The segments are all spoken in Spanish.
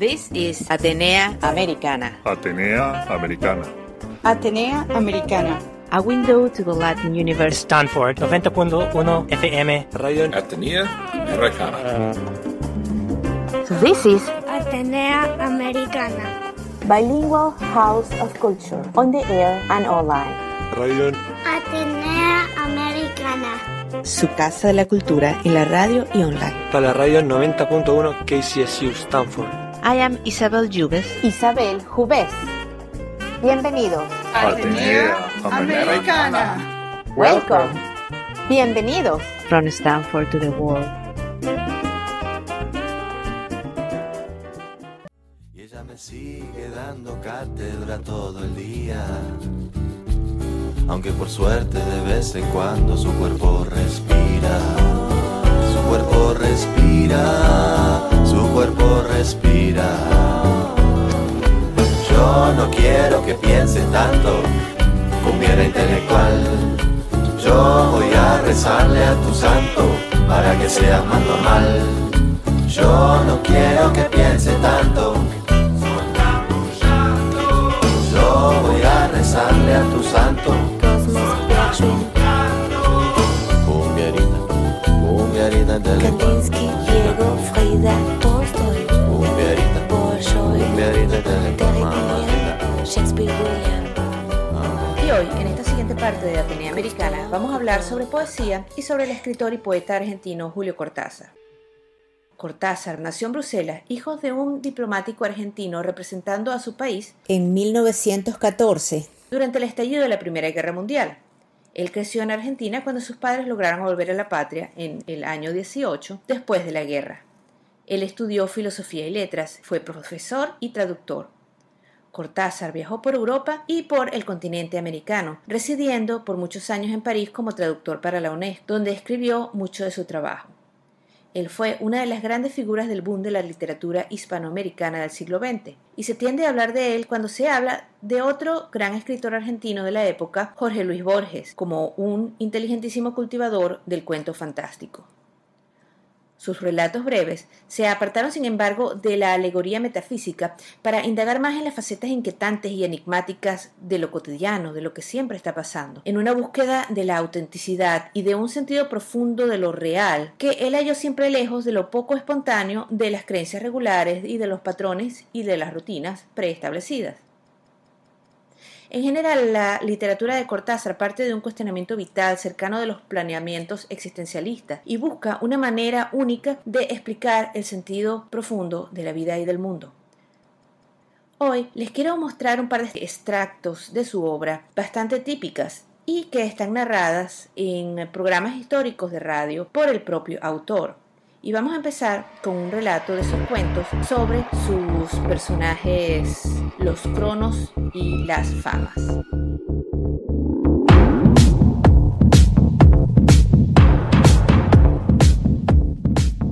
This is Atenea Americana. Atenea Americana. Atenea Americana. A window to the Latin universe. Stanford 90.1 FM. Radio Atenea Americana. This is Atenea Americana. Bilingual House of Culture. On the air and online. Radio Atenea Americana. su casa de la cultura en la radio y online. Para la radio 90.1 KCSU Stanford. I am Isabel Jubes. Isabel Jubés. Bienvenidos. Atenea Americana. Welcome. Bienvenidos. From Stanford to the world. Y ella me sigue dando cátedra todo el día. Aunque por suerte de vez en cuando su cuerpo respira. Su cuerpo respira. Su cuerpo respira. Yo no quiero que piense tanto. Cumbiera intelectual. Yo voy a rezarle a tu santo para que seas más normal. Yo no quiero que piense tanto. Yo voy a rezarle a tu santo. Diego, Frida, Tolstoy, Bolshoi, Shakespeare William. Y hoy, en esta siguiente parte de Atenea Americana, vamos a hablar sobre poesía y sobre el escritor y poeta argentino Julio Cortázar. Cortázar nació en Bruselas, hijo de un diplomático argentino representando a su país en 1914, durante el estallido de la Primera Guerra Mundial. Él creció en Argentina cuando sus padres lograron volver a la patria en el año 18, después de la guerra. Él estudió filosofía y letras, fue profesor y traductor. Cortázar viajó por Europa y por el continente americano, residiendo por muchos años en París como traductor para la UNESCO, donde escribió mucho de su trabajo. Él fue una de las grandes figuras del boom de la literatura hispanoamericana del siglo XX, y se tiende a hablar de él cuando se habla de otro gran escritor argentino de la época, Jorge Luis Borges, como un inteligentísimo cultivador del cuento fantástico. Sus relatos breves se apartaron, sin embargo, de la alegoría metafísica para indagar más en las facetas inquietantes y enigmáticas de lo cotidiano, de lo que siempre está pasando, en una búsqueda de la autenticidad y de un sentido profundo de lo real, que él halló siempre lejos de lo poco espontáneo de las creencias regulares y de los patrones y de las rutinas preestablecidas. En general, la literatura de Cortázar parte de un cuestionamiento vital cercano de los planeamientos existencialistas y busca una manera única de explicar el sentido profundo de la vida y del mundo. Hoy les quiero mostrar un par de extractos de su obra bastante típicas y que están narradas en programas históricos de radio por el propio autor. Y vamos a empezar con un relato de sus cuentos sobre sus personajes, los cronos y las famas.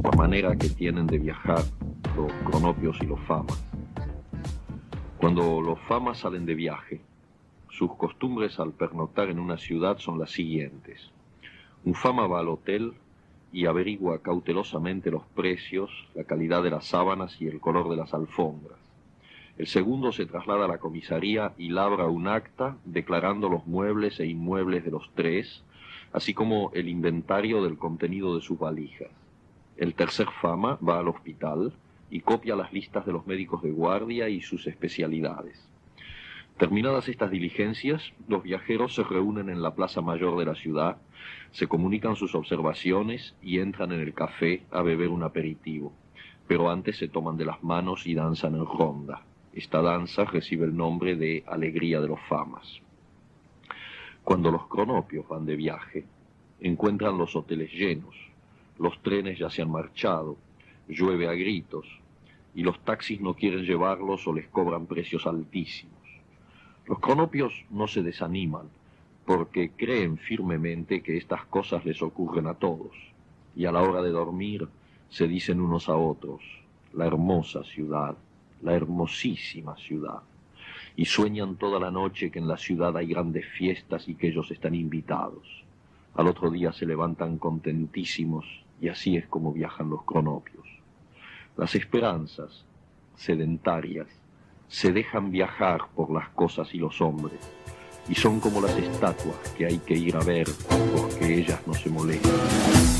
la manera que tienen de viajar los cronopios y los famas. Cuando los famas salen de viaje, sus costumbres al pernoctar en una ciudad son las siguientes. Un fama va al hotel y averigua cautelosamente los precios, la calidad de las sábanas y el color de las alfombras. El segundo se traslada a la comisaría y labra un acta declarando los muebles e inmuebles de los tres, así como el inventario del contenido de sus valijas. El tercer fama va al hospital y copia las listas de los médicos de guardia y sus especialidades. Terminadas estas diligencias, los viajeros se reúnen en la plaza mayor de la ciudad, se comunican sus observaciones y entran en el café a beber un aperitivo. Pero antes se toman de las manos y danzan en ronda. Esta danza recibe el nombre de Alegría de los Famas. Cuando los cronopios van de viaje, encuentran los hoteles llenos, los trenes ya se han marchado, llueve a gritos, y los taxis no quieren llevarlos o les cobran precios altísimos. Los cronopios no se desaniman, porque creen firmemente que estas cosas les ocurren a todos, y a la hora de dormir se dicen unos a otros, la hermosa ciudad, la hermosísima ciudad, y sueñan toda la noche que en la ciudad hay grandes fiestas y que ellos están invitados. Al otro día se levantan contentísimos y así es como viajan los cronopios. Las esperanzas sedentarias, se dejan viajar por las cosas y los hombres, y son como las estatuas que hay que ir a ver porque ellas no se molestan.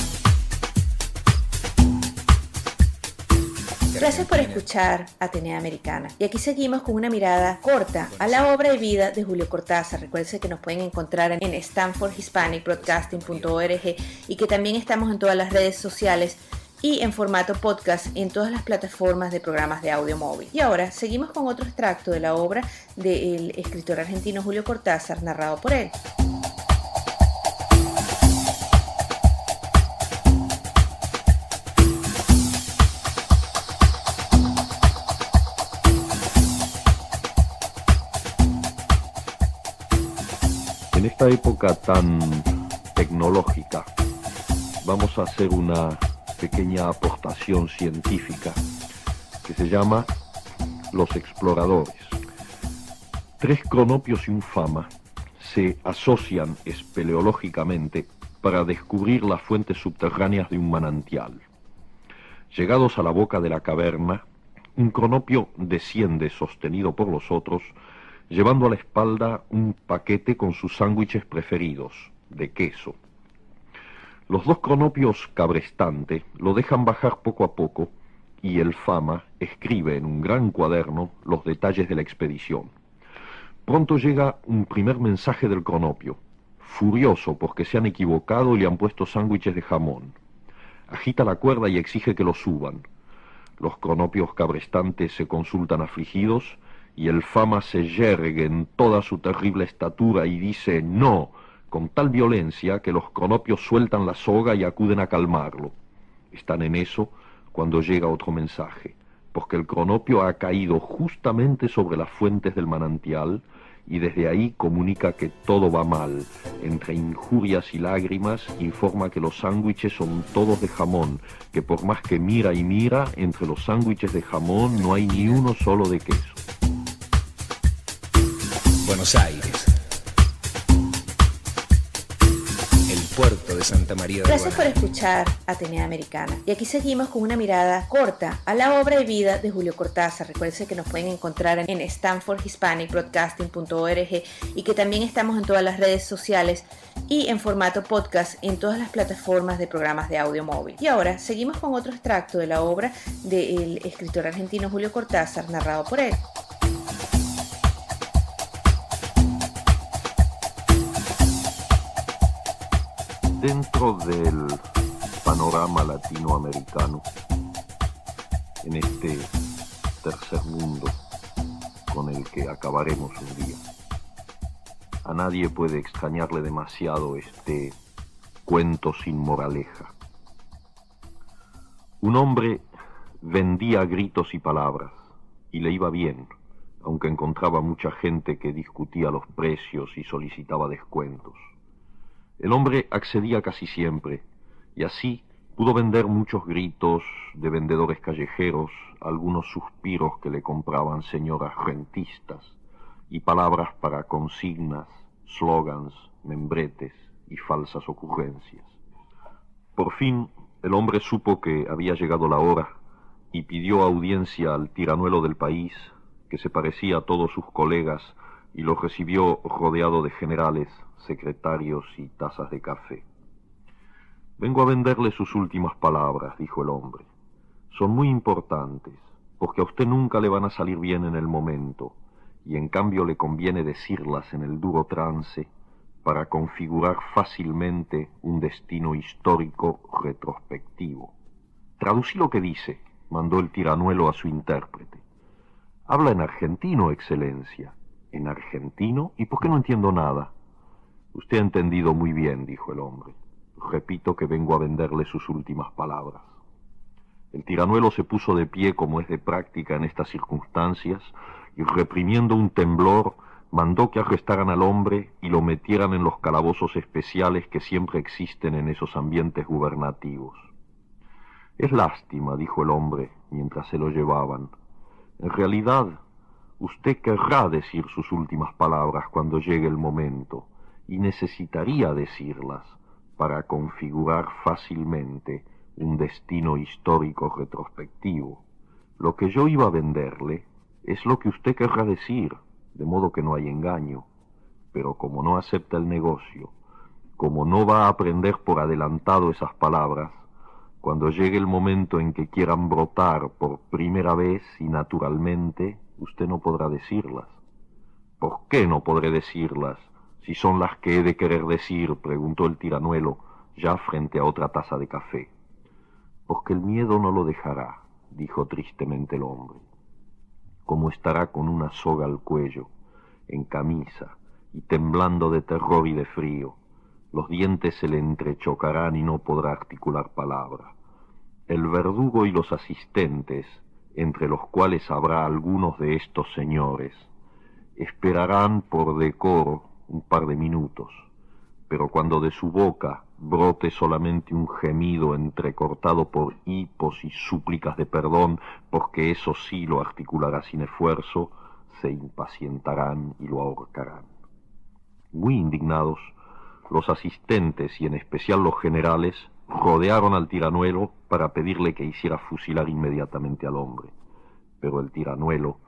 Gracias por escuchar Atenea Americana. Y aquí seguimos con una mirada corta a la obra y vida de Julio Cortázar. Recuerden que nos pueden encontrar en stanfordhispanicbroadcasting.org y que también estamos en todas las redes sociales y en formato podcast en todas las plataformas de programas de audio móvil. Y ahora seguimos con otro extracto de la obra del escritor argentino Julio Cortázar, narrado por él. En esta época tan tecnológica, vamos a hacer una pequeña aportación científica que se llama Los Exploradores. Tres cronopios y un fama se asocian espeleológicamente para descubrir las fuentes subterráneas de un manantial. Llegados a la boca de la caverna, un cronopio desciende sostenido por los otros, llevando a la espalda un paquete con sus sándwiches preferidos, de queso. Los dos cronopios cabrestante lo dejan bajar poco a poco y el Fama escribe en un gran cuaderno los detalles de la expedición. Pronto llega un primer mensaje del cronopio, furioso porque se han equivocado y le han puesto sándwiches de jamón. Agita la cuerda y exige que lo suban. Los cronopios cabrestantes se consultan afligidos y el Fama se yergue en toda su terrible estatura y dice no, con tal violencia que los cronopios sueltan la soga y acuden a calmarlo. Están en eso cuando llega otro mensaje, porque el cronopio ha caído justamente sobre las fuentes del manantial y desde ahí comunica que todo va mal. Entre injurias y lágrimas informa que los sándwiches son todos de jamón, que por más que mira y mira, entre los sándwiches de jamón no hay ni uno solo de queso. Buenos Aires. Puerto de Santa María de Gracias por escuchar Atenea Americana. Y aquí seguimos con una mirada corta a la obra y vida de Julio Cortázar. Recuerden que nos pueden encontrar en stanfordhispanicbroadcasting.org y que también estamos en todas las redes sociales y en formato podcast en todas las plataformas de programas de audio móvil. Y ahora seguimos con otro extracto de la obra del escritor argentino Julio Cortázar, narrado por él. Dentro del panorama latinoamericano, en este tercer mundo con el que acabaremos un día, a nadie puede extrañarle demasiado este cuento sin moraleja. Un hombre vendía gritos y palabras, y le iba bien, aunque encontraba mucha gente que discutía los precios y solicitaba descuentos. El hombre accedía casi siempre, y así pudo vender muchos gritos de vendedores callejeros, algunos suspiros que le compraban señoras rentistas, y palabras para consignas, slogans, membretes y falsas ocurrencias. Por fin, el hombre supo que había llegado la hora y pidió audiencia al tiranuelo del país, que se parecía a todos sus colegas, y lo recibió rodeado de generales, secretarios y tazas de café. Vengo a venderle sus últimas palabras, dijo el hombre. Son muy importantes, porque a usted nunca le van a salir bien en el momento, y en cambio le conviene decirlas en el duro trance para configurar fácilmente un destino histórico retrospectivo. Traducí lo que dice, mandó el tiranuelo a su intérprete. Habla en argentino, Excelencia. ¿En argentino? ¿Y por qué no entiendo nada? Usted ha entendido muy bien, dijo el hombre. Repito que vengo a venderle sus últimas palabras. El tiranuelo se puso de pie como es de práctica en estas circunstancias y reprimiendo un temblor mandó que arrestaran al hombre y lo metieran en los calabozos especiales que siempre existen en esos ambientes gubernativos. Es lástima, dijo el hombre mientras se lo llevaban. En realidad, usted querrá decir sus últimas palabras cuando llegue el momento, y necesitaría decirlas para configurar fácilmente un destino histórico retrospectivo. Lo que yo iba a venderle es lo que usted querrá decir, de modo que no hay engaño. Pero como no acepta el negocio, como no va a aprender por adelantado esas palabras, cuando llegue el momento en que quieran brotar por primera vez y naturalmente, usted no podrá decirlas. ¿Por qué no podré decirlas si son las que he de querer decir? preguntó el tiranuelo, ya frente a otra taza de café. Porque el miedo no lo dejará, dijo tristemente el hombre. Como estará con una soga al cuello, en camisa, y temblando de terror y de frío, los dientes se le entrechocarán y no podrá articular palabra. El verdugo y los asistentes, entre los cuales habrá algunos de estos señores, esperarán por decoro un par de minutos, pero cuando de su boca brote solamente un gemido entrecortado por hipos y súplicas de perdón, porque eso sí lo articulará sin esfuerzo, se impacientarán y lo ahorcarán. Muy indignados, los asistentes y en especial los generales rodearon al tiranuelo para pedirle que hiciera fusilar inmediatamente al hombre. Pero el tiranuelo,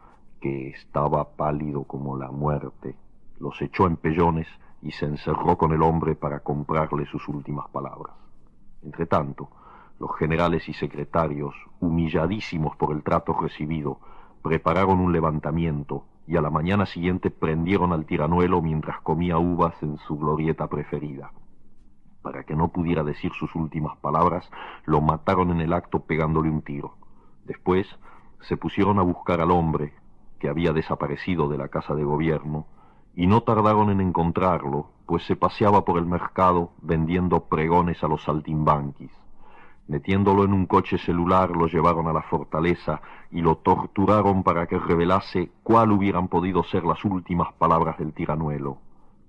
que estaba pálido como la muerte, los echó en pellones y se encerró con el hombre para comprarle sus últimas palabras. Entretanto, los generales y secretarios, humilladísimos por el trato recibido, prepararon un levantamiento y a la mañana siguiente prendieron al tiranuelo mientras comía uvas en su glorieta preferida. Para que no pudiera decir sus últimas palabras, lo mataron en el acto pegándole un tiro. Después se pusieron a buscar al hombre, que había desaparecido de la casa de gobierno, y no tardaron en encontrarlo, pues se paseaba por el mercado vendiendo pregones a los saltimbanquis. Metiéndolo en un coche celular, lo llevaron a la fortaleza y lo torturaron para que revelase cuál hubieran podido ser las últimas palabras del tiranuelo.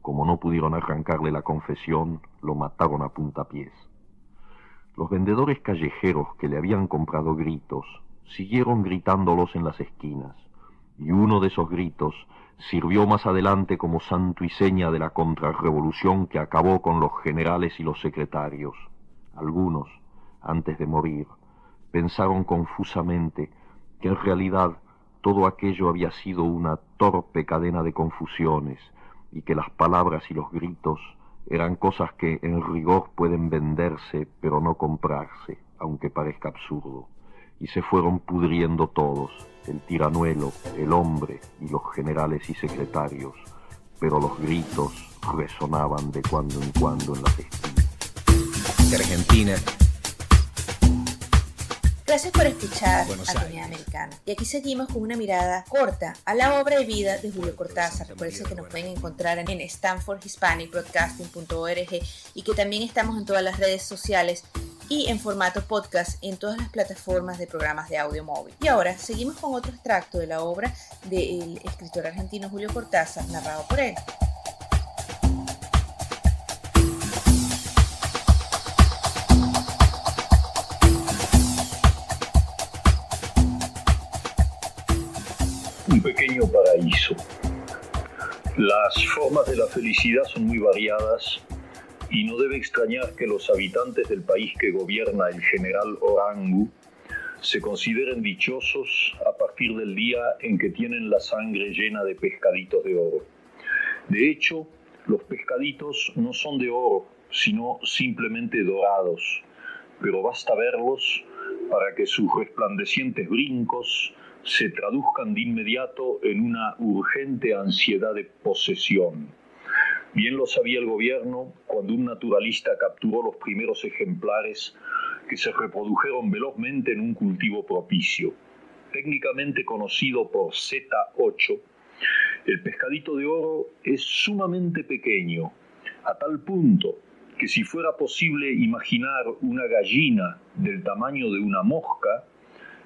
Como no pudieron arrancarle la confesión, lo mataron a puntapiés. Los vendedores callejeros que le habían comprado gritos siguieron gritándolos en las esquinas, y uno de esos gritos sirvió más adelante como santo y seña de la contrarrevolución que acabó con los generales y los secretarios. Algunos, antes de morir, pensaron confusamente que en realidad todo aquello había sido una torpe cadena de confusiones y que las palabras y los gritos eran cosas que en rigor pueden venderse pero no comprarse, aunque parezca absurdo, y se fueron pudriendo todos, el tiranuelo, el hombre y los generales y secretarios, pero los gritos resonaban de cuando en cuando en las esquinas. De Argentina. Gracias por escuchar Atenea Americana. Y aquí seguimos con una mirada corta a la obra de vida de Julio Cortázar. Recuerden que nos pueden encontrar en stanfordhispanicbroadcasting.org y que también estamos en todas las redes sociales y en formato podcast en todas las plataformas de programas de audio móvil. Y ahora seguimos con otro extracto de la obra del escritor argentino Julio Cortázar, narrado por él. Un pequeño paraíso. Las formas de la felicidad son muy variadas y no debe extrañar que los habitantes del país que gobierna el general Orangu se consideren dichosos a partir del día en que tienen la sangre llena de pescaditos de oro. De hecho, los pescaditos no son de oro, sino simplemente dorados, pero basta verlos para que sus resplandecientes brincos se traduzcan de inmediato en una urgente ansiedad de posesión Bien lo sabía el gobierno cuando un naturalista capturó los primeros ejemplares que se reprodujeron velozmente en un cultivo propicio. Técnicamente conocido por Z8, el pescadito de oro es sumamente pequeño, a tal punto que si fuera posible imaginar una gallina del tamaño de una mosca,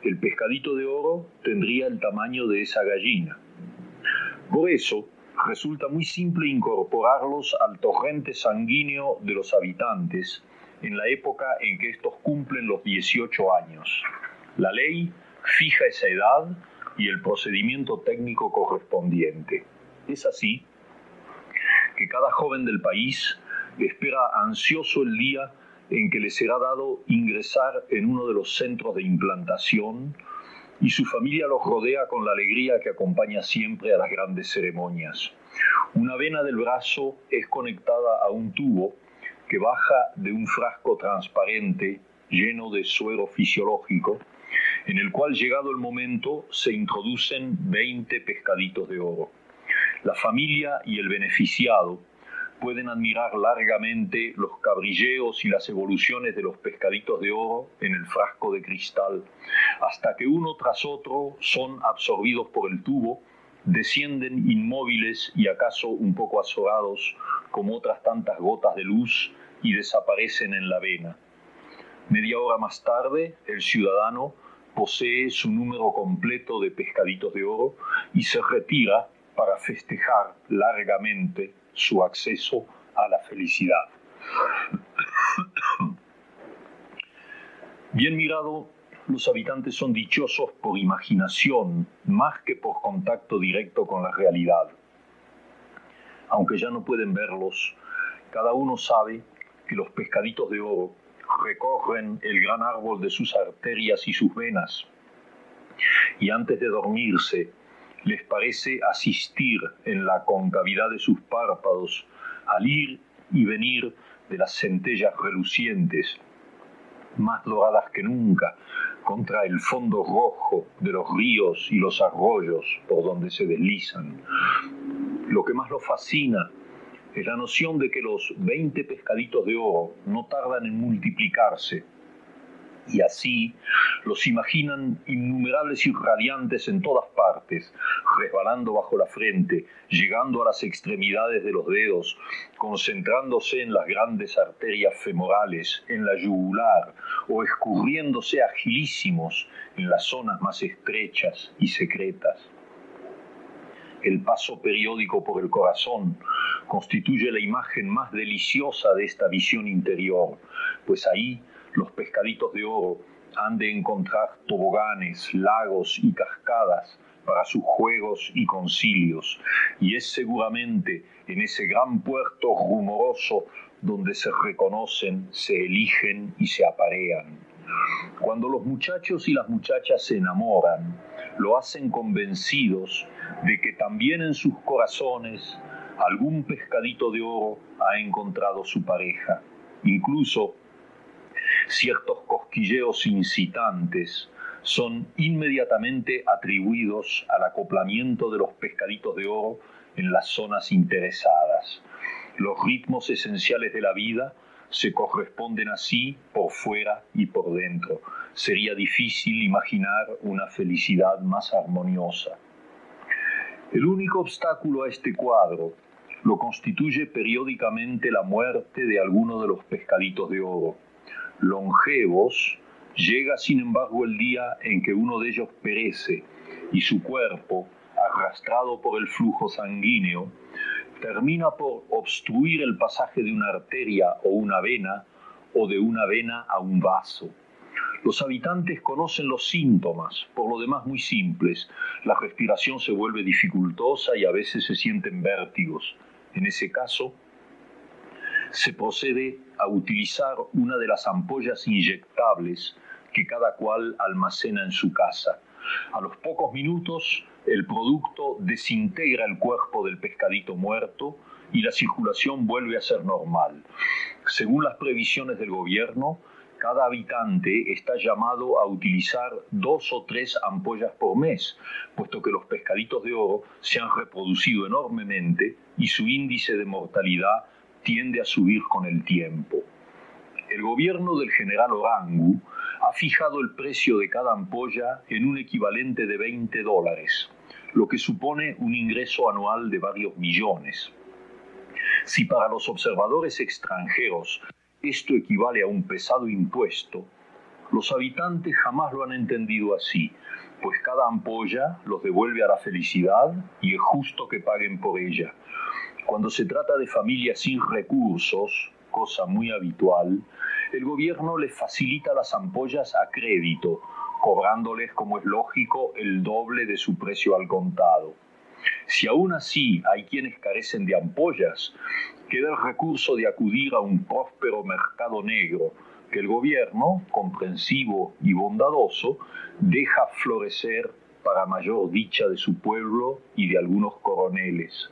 el pescadito de oro tendría el tamaño de esa gallina. Por eso, resulta muy simple incorporarlos al torrente sanguíneo de los habitantes en la época en que estos cumplen los 18 años. La ley fija esa edad y el procedimiento técnico correspondiente. Es así que cada joven del país espera ansioso el día en que le será dado ingresar en uno de los centros de implantación y su familia los rodea con la alegría que acompaña siempre a las grandes ceremonias. Una vena del brazo es conectada a un tubo que baja de un frasco transparente lleno de suero fisiológico, en el cual llegado el momento se introducen 20 pescaditos de oro. La familia y el beneficiado pueden admirar largamente los cabrilleos y las evoluciones de los pescaditos de oro en el frasco de cristal, hasta que uno tras otro son absorbidos por el tubo, descienden inmóviles y acaso un poco azorados como otras tantas gotas de luz y desaparecen en la vena. Media hora más tarde, el ciudadano posee su número completo de pescaditos de oro y se retira para festejar largamente su acceso a la felicidad. Bien mirado, los habitantes son dichosos por imaginación más que por contacto directo con la realidad. Aunque ya no pueden verlos, cada uno sabe que los pescaditos de oro recorren el gran árbol de sus arterias y sus venas. Y antes de dormirse, les parece asistir en la concavidad de sus párpados al ir y venir de las centellas relucientes, más doradas que nunca, contra el fondo rojo de los ríos y los arroyos por donde se deslizan. Lo que más los fascina es la noción de que los 20 pescaditos de oro no tardan en multiplicarse y así los imaginan innumerables y radiantes en todas partes, resbalando bajo la frente, llegando a las extremidades de los dedos, concentrándose en las grandes arterias femorales, en la yugular, o escurriéndose agilísimos en las zonas más estrechas y secretas. El paso periódico por el corazón constituye la imagen más deliciosa de esta visión interior, pues ahí los pescaditos de oro han de encontrar toboganes, lagos y cascadas para sus juegos y concilios, y es seguramente en ese gran puerto rumoroso donde se reconocen, se eligen y se aparean. Cuando los muchachos y las muchachas se enamoran, lo hacen convencidos de que también en sus corazones algún pescadito de oro ha encontrado su pareja. Incluso ciertos cosquilleos incitantes son inmediatamente atribuidos al acoplamiento de los pescaditos de oro en las zonas interesadas. Los ritmos esenciales de la vida se corresponden así por fuera y por dentro. Sería difícil imaginar una felicidad más armoniosa. El único obstáculo a este cuadro lo constituye periódicamente la muerte de alguno de los pescaditos de oro longevos, llega sin embargo el día en que uno de ellos perece y su cuerpo, arrastrado por el flujo sanguíneo, termina por obstruir el pasaje de una arteria o una vena o de una vena a un vaso. Los habitantes conocen los síntomas, por lo demás muy simples. La respiración se vuelve dificultosa y a veces se sienten vértigos. En ese caso, se procede a utilizar una de las ampollas inyectables que cada cual almacena en su casa. A los pocos minutos, el producto desintegra el cuerpo del pescadito muerto y la circulación vuelve a ser normal. Según las previsiones del gobierno, cada habitante está llamado a utilizar dos o tres ampollas por mes, puesto que los pescaditos de oro se han reproducido enormemente y su índice de mortalidad tiende a subir con el tiempo. El gobierno del general Orangu ha fijado el precio de cada ampolla en un equivalente de 20 dólares, lo que supone un ingreso anual de varios millones. Si para los observadores extranjeros esto equivale a un pesado impuesto, los habitantes jamás lo han entendido así, pues cada ampolla los devuelve a la felicidad y es justo que paguen por ella. Cuando se trata de familias sin recursos, cosa muy habitual, el gobierno les facilita las ampollas a crédito, cobrándoles, como es lógico, el doble de su precio al contado. Si aún así hay quienes carecen de ampollas, queda el recurso de acudir a un próspero mercado negro, que el gobierno, comprensivo y bondadoso, deja florecer para mayor dicha de su pueblo y de algunos coroneles.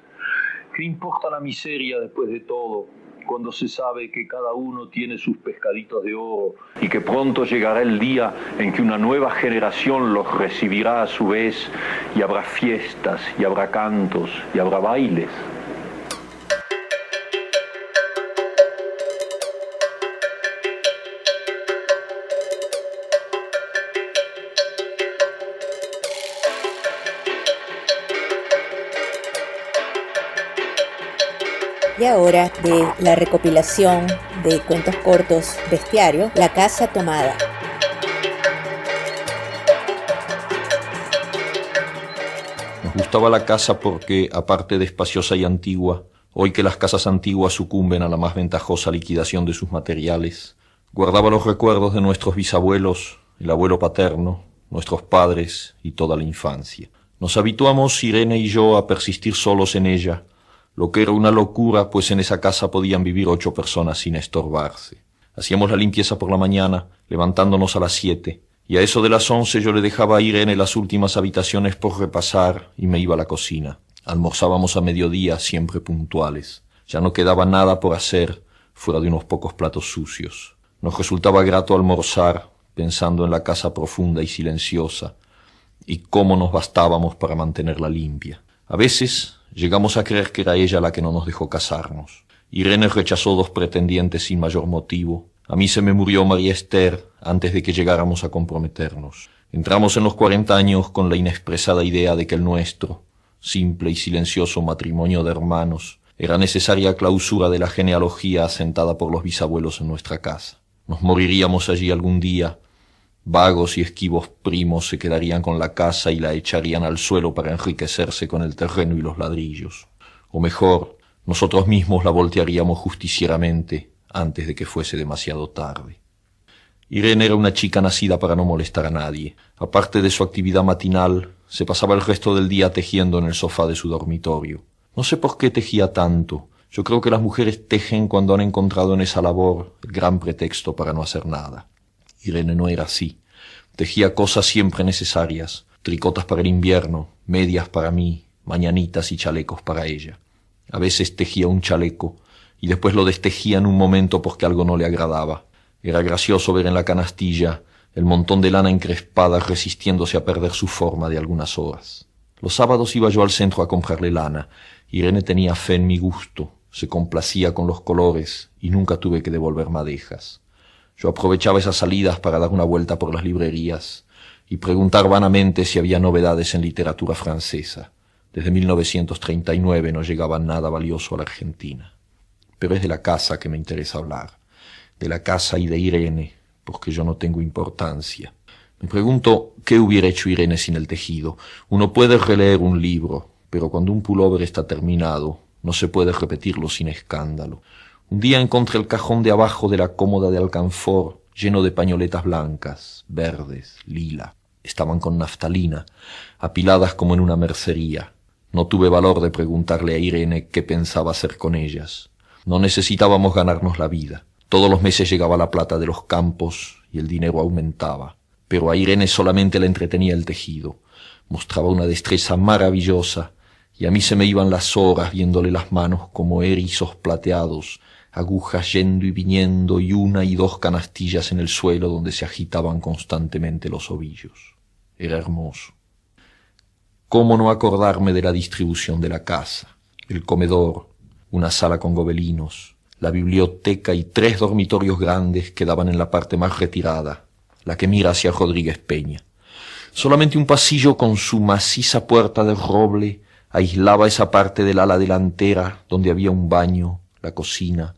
¿Qué importa la miseria después de todo? cuando se sabe que cada uno tiene sus pescaditos de oro y que pronto llegará el día en que una nueva generación los recibirá a su vez y habrá fiestas y habrá cantos y habrá bailes. De la recopilación de cuentos cortos Bestiario, La Casa Tomada. Nos gustaba la casa porque, aparte de espaciosa y antigua, hoy que las casas antiguas sucumben a la más ventajosa liquidación de sus materiales, guardaba los recuerdos de nuestros bisabuelos, el abuelo paterno, nuestros padres y toda la infancia. Nos habituamos, Irene y yo, a persistir solos en ella, lo que era una locura, pues en esa casa podían vivir ocho personas sin estorbarse. Hacíamos la limpieza por la mañana, levantándonos a las siete, y a eso de las once yo le dejaba ir en las últimas habitaciones por repasar y me iba a la cocina. Almorzábamos a mediodía, siempre puntuales. Ya no quedaba nada por hacer, fuera de unos pocos platos sucios. Nos resultaba grato almorzar, pensando en la casa profunda y silenciosa, y cómo nos bastábamos para mantenerla limpia. A veces Llegamos a creer que era ella la que no nos dejó casarnos. Irene rechazó dos pretendientes sin mayor motivo. A mí se me murió María Esther antes de que llegáramos a comprometernos. Entramos en los cuarenta años con la inexpresada idea de que el nuestro, simple y silencioso matrimonio de hermanos, era necesaria clausura de la genealogía asentada por los bisabuelos en nuestra casa. Nos moriríamos allí algún día, Vagos y esquivos primos se quedarían con la casa y la echarían al suelo para enriquecerse con el terreno y los ladrillos. O mejor, nosotros mismos la voltearíamos justicieramente antes de que fuese demasiado tarde. Irene era una chica nacida para no molestar a nadie. Aparte de su actividad matinal, se pasaba el resto del día tejiendo en el sofá de su dormitorio. No sé por qué tejía tanto. Yo creo que las mujeres tejen cuando han encontrado en esa labor el gran pretexto para no hacer nada. Irene no era así. Tejía cosas siempre necesarias, tricotas para el invierno, medias para mí, mañanitas y chalecos para ella. A veces tejía un chaleco y después lo destejía en un momento porque algo no le agradaba. Era gracioso ver en la canastilla el montón de lana encrespada resistiéndose a perder su forma de algunas horas. Los sábados iba yo al centro a comprarle lana. Irene tenía fe en mi gusto, se complacía con los colores y nunca tuve que devolver madejas. Yo aprovechaba esas salidas para dar una vuelta por las librerías y preguntar vanamente si había novedades en literatura francesa. Desde 1939 no llegaba nada valioso a la Argentina. Pero es de la casa que me interesa hablar, de la casa y de Irene, porque yo no tengo importancia. Me pregunto qué hubiera hecho Irene sin el tejido. Uno puede releer un libro, pero cuando un pullover está terminado, no se puede repetirlo sin escándalo. Día encontré el cajón de abajo de la cómoda de alcanfor lleno de pañoletas blancas, verdes, lila. Estaban con naftalina, apiladas como en una mercería. No tuve valor de preguntarle a Irene qué pensaba hacer con ellas. No necesitábamos ganarnos la vida. Todos los meses llegaba la plata de los campos y el dinero aumentaba. Pero a Irene solamente le entretenía el tejido. Mostraba una destreza maravillosa y a mí se me iban las horas viéndole las manos como erizos plateados agujas yendo y viniendo y una y dos canastillas en el suelo donde se agitaban constantemente los ovillos. Era hermoso. ¿Cómo no acordarme de la distribución de la casa? El comedor, una sala con gobelinos, la biblioteca y tres dormitorios grandes que daban en la parte más retirada, la que mira hacia Rodríguez Peña. Solamente un pasillo con su maciza puerta de roble aislaba esa parte del ala delantera donde había un baño, la cocina,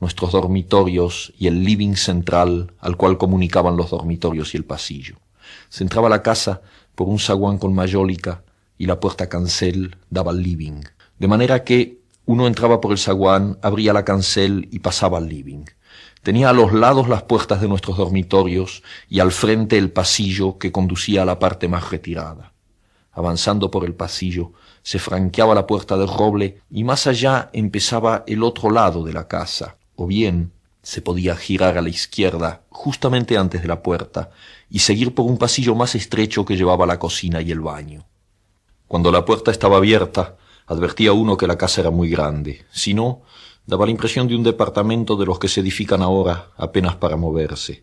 nuestros dormitorios y el living central al cual comunicaban los dormitorios y el pasillo. Se entraba a la casa por un zaguán con mayólica y la puerta cancel daba al living, de manera que uno entraba por el zaguán, abría la cancel y pasaba al living. Tenía a los lados las puertas de nuestros dormitorios y al frente el pasillo que conducía a la parte más retirada. Avanzando por el pasillo, se franqueaba la puerta del roble y más allá empezaba el otro lado de la casa, o bien Se podía girar a la izquierda justamente antes de la puerta y seguir por un pasillo más estrecho que llevaba la cocina y el baño. Cuando la puerta estaba abierta, advertía uno que la casa era muy grande. Si no, daba la impresión de un departamento de los que se edifican ahora apenas para moverse.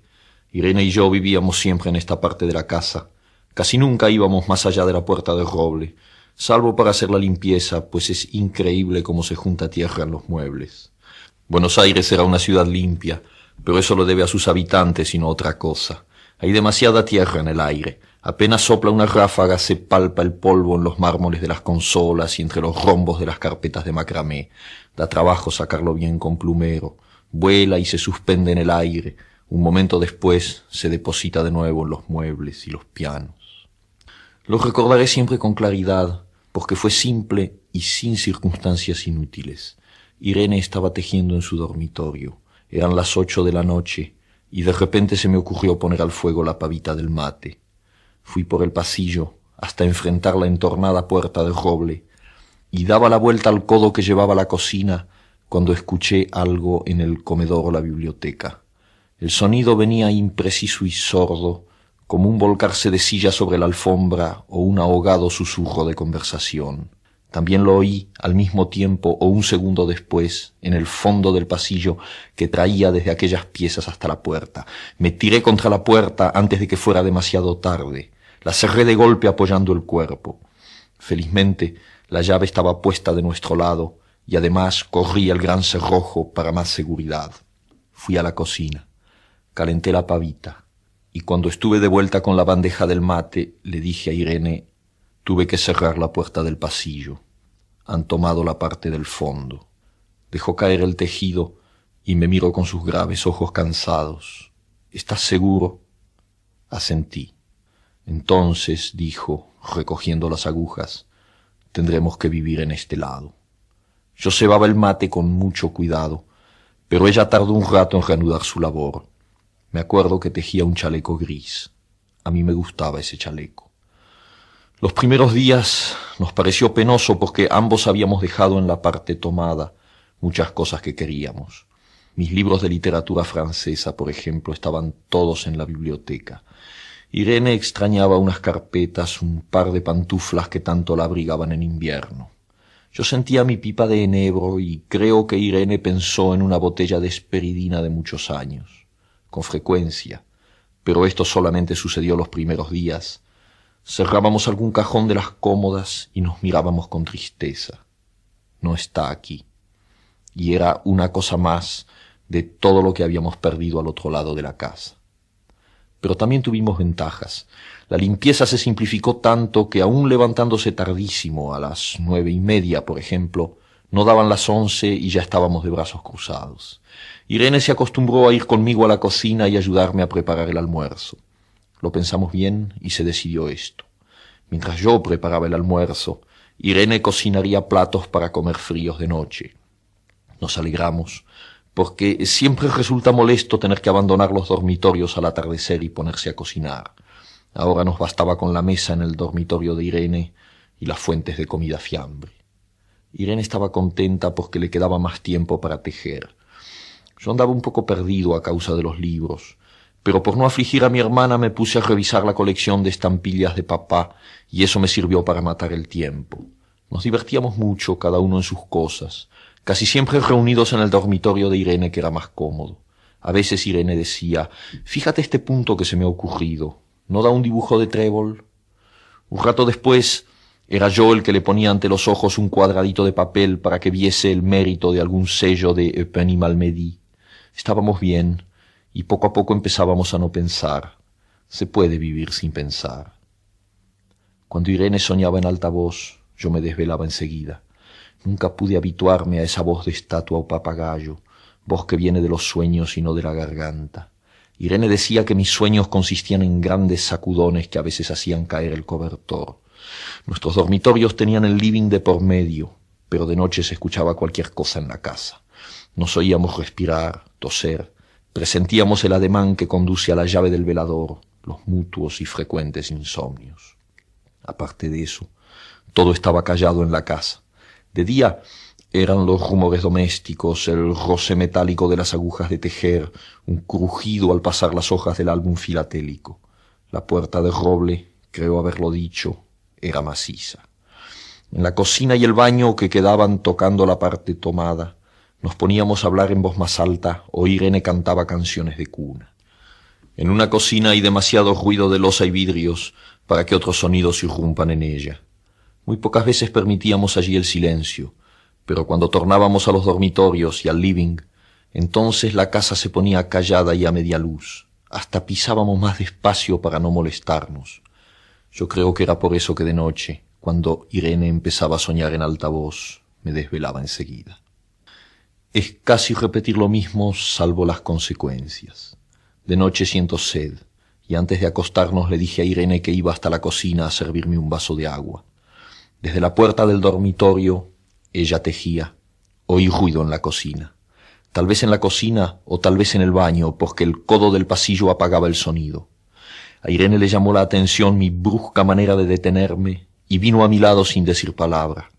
Irene y yo vivíamos siempre en esta parte de la casa. Casi nunca íbamos más allá de la puerta de roble, salvo para hacer la limpieza, pues es increíble cómo se junta tierra en los muebles. Buenos Aires era una ciudad limpia, pero eso lo debe a sus habitantes y no otra cosa. Hay demasiada tierra en el aire. Apenas sopla una ráfaga se palpa el polvo en los mármoles de las consolas y entre los rombos de las carpetas de macramé. Da trabajo sacarlo bien con plumero. Vuela y se suspende en el aire. Un momento después se deposita de nuevo en los muebles y los pianos. Lo recordaré siempre con claridad, porque fue simple y sin circunstancias inútiles. Irene estaba tejiendo en su dormitorio. Eran las ocho de la noche y de repente se me ocurrió poner al fuego la pavita del mate. Fui por el pasillo hasta enfrentar la entornada puerta de roble y daba la vuelta al codo que llevaba a la cocina cuando escuché algo en el comedor o la biblioteca. El sonido venía impreciso y sordo, como un volcarse de silla sobre la alfombra o un ahogado susurro de conversación. También lo oí al mismo tiempo o un segundo después en el fondo del pasillo que traía desde aquellas piezas hasta la puerta. Me tiré contra la puerta antes de que fuera demasiado tarde. La cerré de golpe apoyando el cuerpo. Felizmente la llave estaba puesta de nuestro lado y además corrí el gran cerrojo para más seguridad. Fui a la cocina. Calenté la pavita y cuando estuve de vuelta con la bandeja del mate le dije a Irene tuve que cerrar la puerta del pasillo han tomado la parte del fondo. Dejó caer el tejido y me miró con sus graves ojos cansados. ¿Estás seguro? Asentí. Entonces, dijo, recogiendo las agujas, tendremos que vivir en este lado. Yo cebaba el mate con mucho cuidado, pero ella tardó un rato en reanudar su labor. Me acuerdo que tejía un chaleco gris. A mí me gustaba ese chaleco. Los primeros días nos pareció penoso porque ambos habíamos dejado en la parte tomada muchas cosas que queríamos. Mis libros de literatura francesa, por ejemplo, estaban todos en la biblioteca. Irene extrañaba unas carpetas, un par de pantuflas que tanto la abrigaban en invierno. Yo sentía mi pipa de enebro y creo que Irene pensó en una botella de esperidina de muchos años, con frecuencia, pero esto solamente sucedió los primeros días, Cerrábamos algún cajón de las cómodas y nos mirábamos con tristeza. No está aquí. Y era una cosa más de todo lo que habíamos perdido al otro lado de la casa. Pero también tuvimos ventajas. La limpieza se simplificó tanto que aun levantándose tardísimo, a las nueve y media, por ejemplo, no daban las once y ya estábamos de brazos cruzados. Irene se acostumbró a ir conmigo a la cocina y ayudarme a preparar el almuerzo. Lo pensamos bien y se decidió esto. Mientras yo preparaba el almuerzo, Irene cocinaría platos para comer fríos de noche. Nos alegramos, porque siempre resulta molesto tener que abandonar los dormitorios al atardecer y ponerse a cocinar. Ahora nos bastaba con la mesa en el dormitorio de Irene y las fuentes de comida fiambre. Irene estaba contenta porque le quedaba más tiempo para tejer. Yo andaba un poco perdido a causa de los libros, pero por no afligir a mi hermana me puse a revisar la colección de estampillas de papá y eso me sirvió para matar el tiempo. Nos divertíamos mucho, cada uno en sus cosas, casi siempre reunidos en el dormitorio de Irene que era más cómodo. A veces Irene decía, fíjate este punto que se me ha ocurrido, ¿no da un dibujo de trébol? Un rato después era yo el que le ponía ante los ojos un cuadradito de papel para que viese el mérito de algún sello de Eupen y Malmedy. Estábamos bien, y poco a poco empezábamos a no pensar. Se puede vivir sin pensar. Cuando Irene soñaba en alta voz, yo me desvelaba enseguida. Nunca pude habituarme a esa voz de estatua o papagayo, voz que viene de los sueños y no de la garganta. Irene decía que mis sueños consistían en grandes sacudones que a veces hacían caer el cobertor. Nuestros dormitorios tenían el living de por medio, pero de noche se escuchaba cualquier cosa en la casa. Nos oíamos respirar, toser, Presentíamos el ademán que conduce a la llave del velador, los mutuos y frecuentes insomnios. Aparte de eso, todo estaba callado en la casa. De día, Eran los rumores domésticos, el roce metálico de las agujas de tejer, un crujido al pasar las hojas del álbum filatélico. La puerta de roble, creo haberlo dicho, era maciza. En la cocina y el baño que quedaban tocando la parte tomada, nos poníamos a hablar en voz más alta o Irene cantaba canciones de cuna. En una cocina hay demasiado ruido de losa y vidrios para que otros sonidos irrumpan en ella. Muy pocas veces permitíamos allí el silencio, pero cuando tornábamos a los dormitorios y al living, entonces la casa se ponía callada y a media luz. Hasta pisábamos más despacio para no molestarnos. Yo creo que era por eso que de noche, cuando Irene empezaba a soñar en alta voz, me desvelaba enseguida. Es casi repetir lo mismo, salvo las consecuencias. De noche siento sed, y antes de acostarnos le dije a Irene que iba hasta la cocina a servirme un vaso de agua. Desde la puerta del dormitorio ella tejía. Oí ruido en la cocina. Tal vez en la cocina o tal vez en el baño, porque el codo del pasillo apagaba el sonido. A Irene le llamó la atención mi brusca manera de detenerme y vino a mi lado sin decir palabra.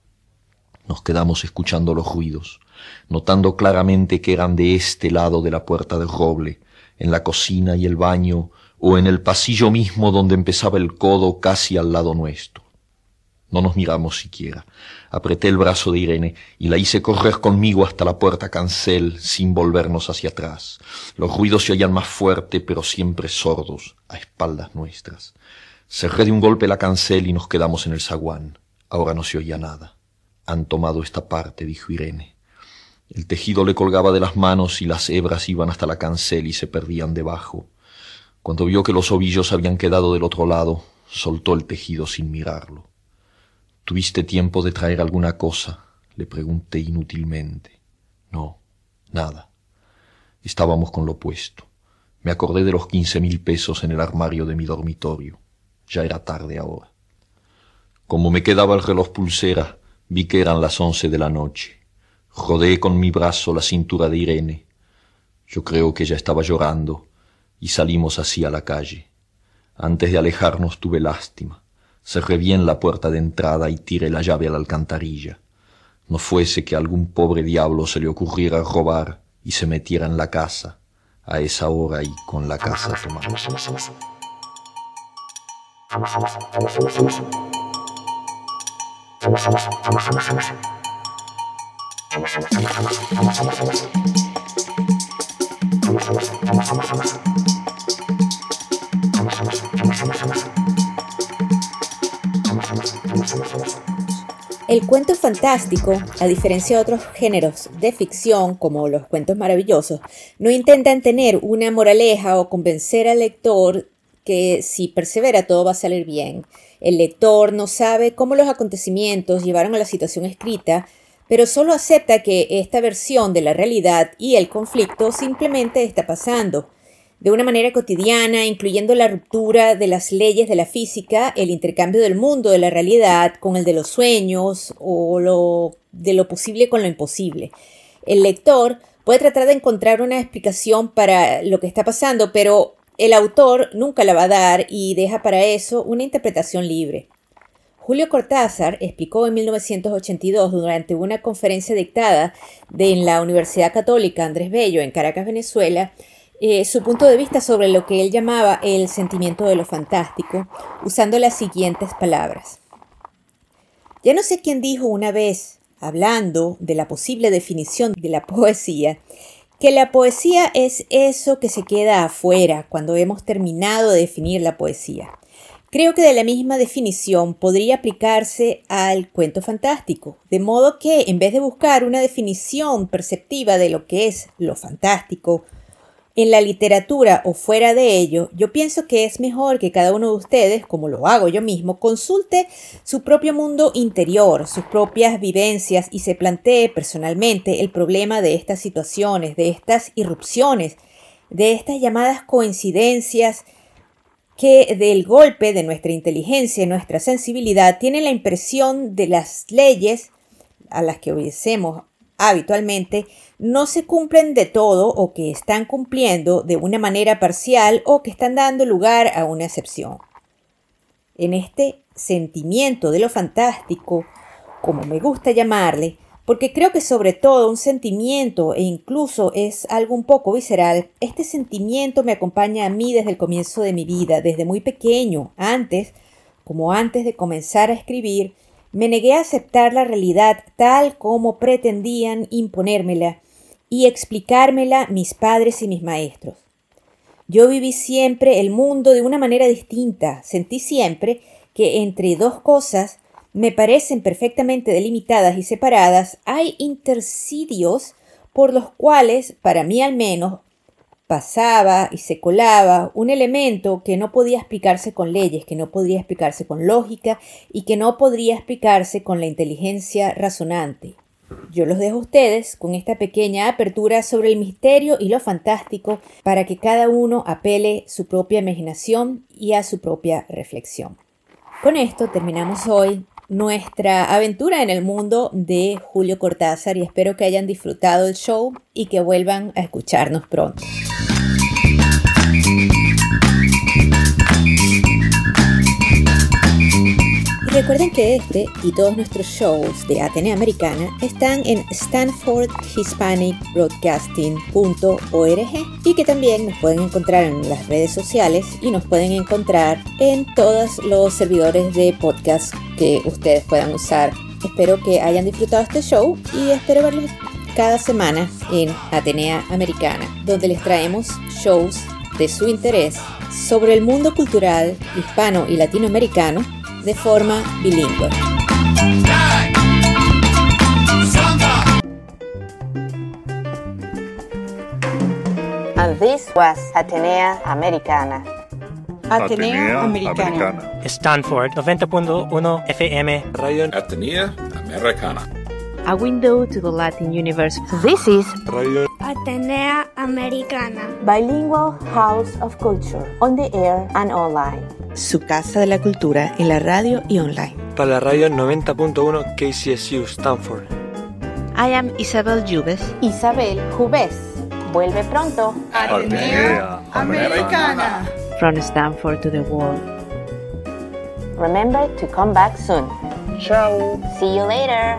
Nos quedamos escuchando los ruidos, notando claramente que eran de este lado de la puerta del roble, en la cocina y el baño, o en el pasillo mismo donde empezaba el codo casi al lado nuestro. No nos miramos siquiera. Apreté el brazo de Irene y la hice correr conmigo hasta la puerta cancel sin volvernos hacia atrás. Los ruidos se oían más fuerte, pero siempre sordos, a espaldas nuestras. Cerré de un golpe la cancel y nos quedamos en el zaguán. Ahora no se oía nada. Han tomado esta parte, dijo Irene. El tejido le colgaba de las manos y las hebras iban hasta la cancel y se perdían debajo. Cuando vio que los ovillos habían quedado del otro lado, soltó el tejido sin mirarlo. ¿Tuviste tiempo de traer alguna cosa? Le pregunté inútilmente. No, nada. Estábamos con lo puesto. Me acordé de los quince mil pesos en el armario de mi dormitorio. Ya era tarde ahora. Como me quedaba el reloj pulsera, vi que eran las once de la noche. Rodé con mi brazo la cintura de Irene. Yo creo que ella estaba llorando y salimos así a la calle. Antes de alejarnos tuve lástima. Cerré bien la puerta de entrada y tiré la llave a la alcantarilla. No fuese que algún pobre diablo se le ocurriera robar y se metiera en la casa, a esa hora y con la casa tomada. El cuento fantástico, a diferencia de otros géneros de ficción como los cuentos maravillosos, no intentan tener una moraleja o convencer al lector que si persevera todo va a salir bien. El lector no sabe cómo los acontecimientos llevaron a la situación escrita, pero solo acepta que esta versión de la realidad y el conflicto simplemente está pasando de una manera cotidiana, incluyendo la ruptura de las leyes de la física, el intercambio del mundo de la realidad con el de los sueños o lo, de lo posible con lo imposible. El lector puede tratar de encontrar una explicación para lo que está pasando, pero el autor nunca la va a dar y deja para eso una interpretación libre. Julio Cortázar explicó en 1982 durante una conferencia dictada en la Universidad Católica Andrés Bello en Caracas, Venezuela, eh, su punto de vista sobre lo que él llamaba el sentimiento de lo fantástico, usando las siguientes palabras. Ya no sé quién dijo una vez, hablando de la posible definición de la poesía, que la poesía es eso que se queda afuera cuando hemos terminado de definir la poesía. Creo que de la misma definición podría aplicarse al cuento fantástico, de modo que en vez de buscar una definición perceptiva de lo que es lo fantástico en la literatura o fuera de ello, yo pienso que es mejor que cada uno de ustedes, como lo hago yo mismo, consulte su propio mundo interior, sus propias vivencias y se plantee personalmente el problema de estas situaciones, de estas irrupciones, de estas llamadas coincidencias que del golpe de nuestra inteligencia y nuestra sensibilidad tienen la impresión de las leyes a las que obedecemos habitualmente no se cumplen de todo o que están cumpliendo de una manera parcial o que están dando lugar a una excepción. En este sentimiento de lo fantástico, como me gusta llamarle, porque creo que sobre todo un sentimiento e incluso es algo un poco visceral, este sentimiento me acompaña a mí desde el comienzo de mi vida, desde muy pequeño, antes, como antes de comenzar a escribir, me negué a aceptar la realidad tal como pretendían imponérmela y explicármela mis padres y mis maestros. Yo viví siempre el mundo de una manera distinta, sentí siempre que entre dos cosas me parecen perfectamente delimitadas y separadas, hay intercidios por los cuales, para mí al menos, pasaba y se colaba un elemento que no podía explicarse con leyes, que no podría explicarse con lógica y que no podría explicarse con la inteligencia razonante. Yo los dejo a ustedes con esta pequeña apertura sobre el misterio y lo fantástico para que cada uno apele su propia imaginación y a su propia reflexión. Con esto terminamos hoy nuestra aventura en el mundo de Julio Cortázar y espero que hayan disfrutado el show y que vuelvan a escucharnos pronto. Recuerden que este y todos nuestros shows de Atenea Americana están en stanfordhispanicbroadcasting.org y que también nos pueden encontrar en las redes sociales y nos pueden encontrar en todos los servidores de podcast que ustedes puedan usar. Espero que hayan disfrutado este show y espero verlos cada semana en Atenea Americana, donde les traemos shows de su interés sobre el mundo cultural hispano y latinoamericano de forma bilingüe. And this was Atenea Americana. Atenea Americana. Stanford 90.1 FM. Radio Atenea Americana. A window to the Latin universe. This is Radio Atenea Americana. Bilingual House of Culture on the air and online. Su casa de la cultura en la radio y online. Para la radio 90.1 KCSU Stanford. I am Isabel Jubes. Isabel Jubes. Vuelve pronto. Atenea Americana. From Stanford to the world. Remember to come back soon. Ciao. See you later.